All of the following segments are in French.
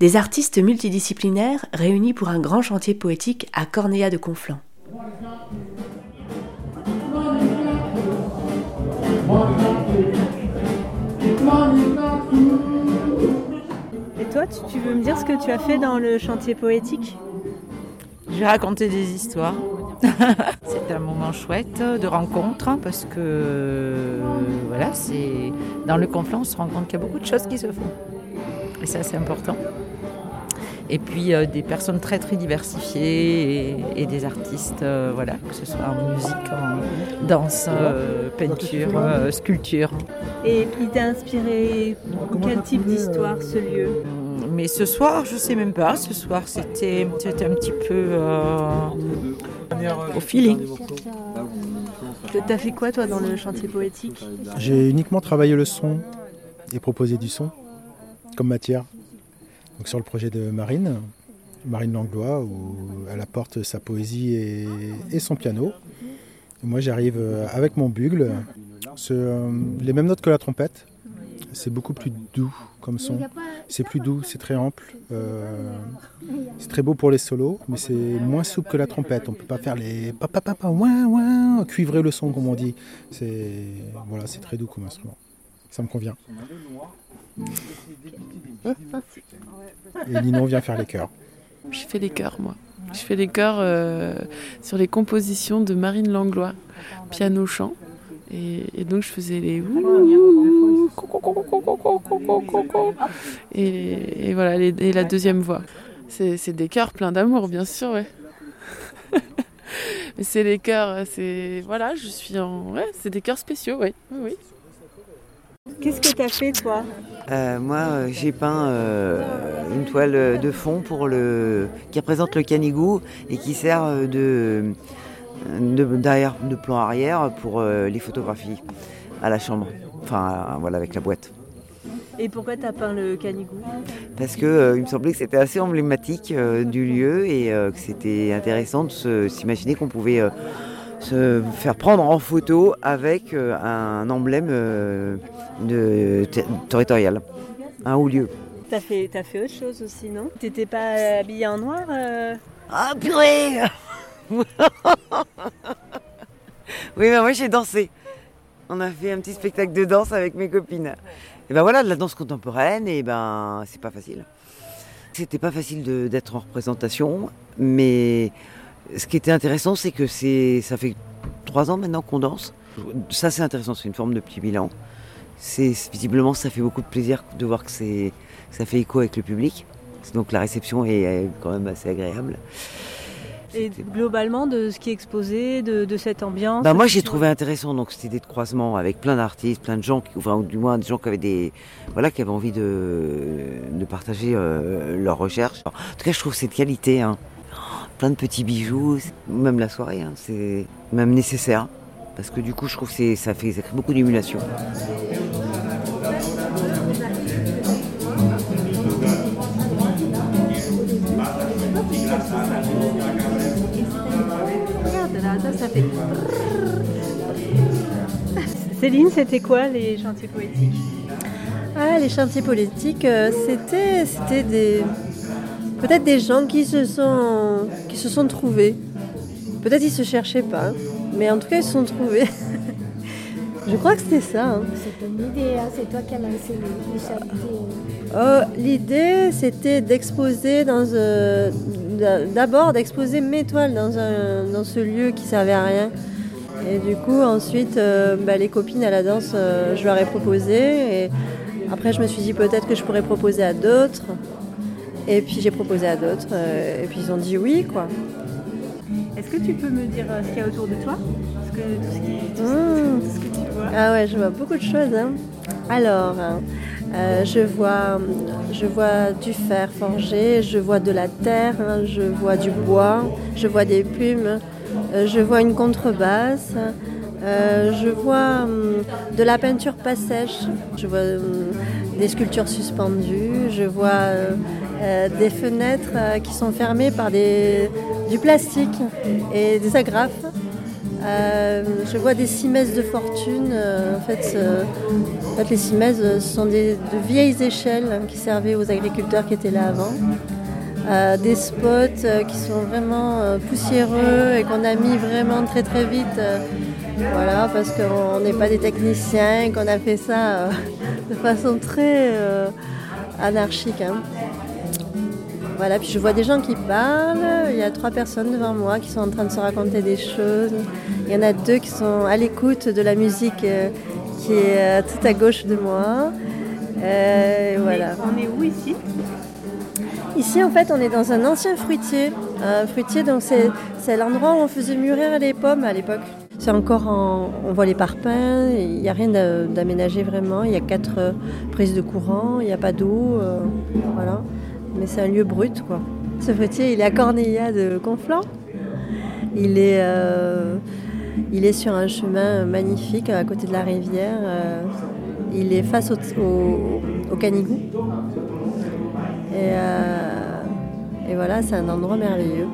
Des artistes multidisciplinaires réunis pour un grand chantier poétique à Cornéa de Conflans. Et toi, tu, tu veux me dire ce que tu as fait dans le chantier poétique? J'ai raconté des histoires. c'est un moment chouette de rencontre hein, parce que voilà, c'est dans le conflit on se rend compte qu'il y a beaucoup de choses qui se font. Et ça, c'est important. Et puis euh, des personnes très très diversifiées et, et des artistes, euh, voilà, que ce soit en musique, en danse, euh, peinture, euh, sculpture. Et il t'a inspiré quel type d'histoire ce lieu Mais ce soir, je sais même pas. Ce soir, c'était c'était un petit peu euh, au feeling. T'as fait quoi toi dans le chantier poétique J'ai uniquement travaillé le son et proposé du son comme matière. Donc sur le projet de Marine, Marine Langlois, où elle apporte sa poésie et, son piano. Et moi j'arrive euh, avec mon bugle, euh, les mêmes notes que la trompette. C'est beaucoup plus doux comme son. C'est plus doux, c'est très ample. euh, c'est très beau pour les solos, mais c'est moins souple que la trompette. On peut pas faire les pa pa pa pa ouin ouin, cuivrer le son comme on dit. C'est voilà, c'est très doux comme instrument. Ça me convient. Et Ninon vient faire les chœurs. Je fais les chœurs, moi. Je fais les chœurs euh, sur les compositions de Marine Langlois, piano-chant. Et, et donc je faisais les et, et voilà, les- et la deuxième voix. C'est c'est des chœurs pleins d'amour, bien sûr, ouais. Mais c'est les chœurs, c'est voilà, je suis en, ouais, c'est des chœurs spéciaux, ouais, oui, oui. Qu'est-ce que t'as fait toi Euh, moi, euh, j'ai peint euh, une toile de fond pour le, qui représente le canigou et qui sert de, de, de plan arrière pour euh, les photographies à la chambre. Enfin, voilà, avec la boîte. Et pourquoi t'as peint le canigou? Parce que euh, il me semblait que c'était assez emblématique euh, du lieu et euh, que c'était intéressant de s'imaginer qu'on pouvait se faire prendre en photo avec euh, un emblème euh, de ter- territorial, un haut lieu. T'as fait, fait autre chose aussi, non? T'étais pas habillée en noir euh? Ah purée Oui, ben moi j'ai dansé. On a fait un petit spectacle de danse avec mes copines. Et ben voilà, de la danse contemporaine, et ben c'est pas facile. C'était pas facile d'être en représentation, mais ce qui était intéressant, c'est que c'est, ça fait trois ans maintenant qu'on danse. Ça c'est intéressant, c'est une forme de petit bilan. C'est visiblement ça fait beaucoup de plaisir de voir que c'est, ça fait écho avec le public. Donc la réception est quand même assez agréable. Et globalement, de ce qui est exposé, de, de cette ambiance Bah moi j'ai trouvé intéressant donc cette idée de croisement avec plein d'artistes, plein de gens, qui, enfin ou du moins des gens qui avaient des voilà qui avaient envie de, de partager euh, leurs recherches. En tout cas je trouve cette qualité, hein. De petits bijoux, même la soirée, hein, c'est même nécessaire. Parce que du coup je trouve que ça fait ça crée beaucoup d'émulation. Céline, c'était quoi les chantiers poétiques? Ah, les chantiers politiques, euh, c'était des, peut-être des gens qui se sont, qui se sont trouvés. Peut-être ils se cherchaient pas, mais en tout cas ils se sont trouvés. Je crois que c'était ça. hein. C'est une idée, hein, c'est toi qui as lancé chantiers. Oh, l'idée, c'était d'exposer dans d'a- d'abord d'exposer mes toiles dans, un, dans ce lieu qui servait à rien. Et du coup, ensuite, euh, bah, les copines à la danse, euh, je leur ai proposé. Et après, je me suis dit peut-être que je pourrais proposer à d'autres. Et puis j'ai proposé à d'autres. euh, et puis ils ont dit oui, quoi. Est-ce que tu peux me dire euh, ce qu'il y a autour de toi? Parce que tout ce, qui, tout Mmh. tout ce que tu vois. Ah ouais, je vois beaucoup de choses. hein. Alors, hein, euh, je, vois, je vois du fer forgé, je vois de la terre, hein, je vois du bois, je vois des plumes, je vois une contrebasse, euh, je vois hum, de la peinture pas sèche, je vois hum, des sculptures suspendues, je vois euh, des fenêtres euh, qui sont fermées par du plastique et des agrafes. Euh, je vois des cimaises de fortune. En, fait, les cimaises ce sont de vieilles échelles hein, qui servaient aux agriculteurs qui étaient là avant. Des spots qui sont vraiment poussiéreux et qu'on a mis vraiment très très vite. voilà, parce qu'on n'est pas des techniciens et qu'on a fait ça de façon très anarchique. Hein. Voilà, puis je vois des gens qui parlent. Il y a trois personnes devant moi qui sont en train de se raconter des choses. Il y en a deux qui sont à l'écoute de la musique euh, qui est euh, tout à gauche de moi. Euh, voilà. On est où ici? Ici, en fait, on est dans un ancien fruitier. Un fruitier, donc c'est l'endroit où on faisait mûrir les pommes à l'époque. C'est encore en, on voit les parpaings, il n'y a rien d'aménagé vraiment, il y a quatre prises de courant, il n'y a pas d'eau, voilà mais c'est un lieu brut quoi. Ce fruitier, il est à Corneilla de Conflans. Il est, euh, il est sur un chemin magnifique à côté de la rivière. Euh, il est face au, Canigou. Et, euh, et voilà, c'est un endroit merveilleux.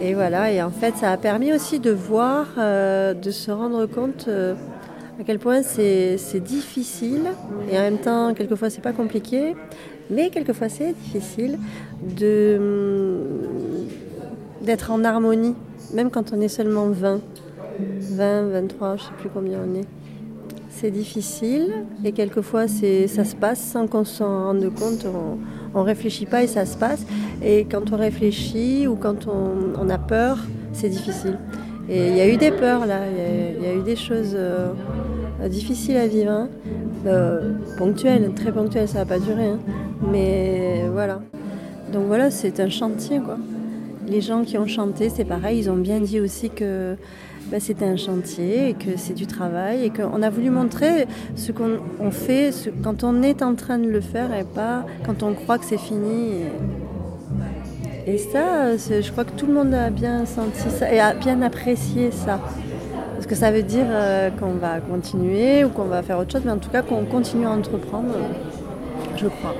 Et voilà, et en fait, ça a permis aussi de voir, de se rendre compte à quel point c'est difficile et en même temps, quelquefois, c'est pas compliqué mais quelquefois c'est difficile d'être en harmonie, même quand on est seulement 20, 20, 23, je ne sais plus combien on est. C'est difficile et quelquefois ça se passe sans qu'on s'en rende compte. On ne réfléchit pas et ça se passe. Et quand on réfléchit ou quand on, a peur, c'est difficile. Et il y a eu des peurs là, il y, a eu des choses euh, difficiles à vivre, hein. Euh, ponctuelles, très ponctuelles, ça n'a pas duré. Hein. Mais voilà. Donc voilà, c'est un chantier. Les gens qui ont chanté, c'est pareil, ils ont bien dit aussi que bah, c'était un chantier et que c'est du travail et qu'on a voulu montrer ce qu'on fait quand on est en train de le faire et pas quand on croit que c'est fini. Et, ça, je crois que tout le monde a bien senti ça et a bien apprécié ça. Que ça veut dire euh, qu'on va continuer ou qu'on va faire autre chose, mais en tout cas qu'on continue à entreprendre, je crois.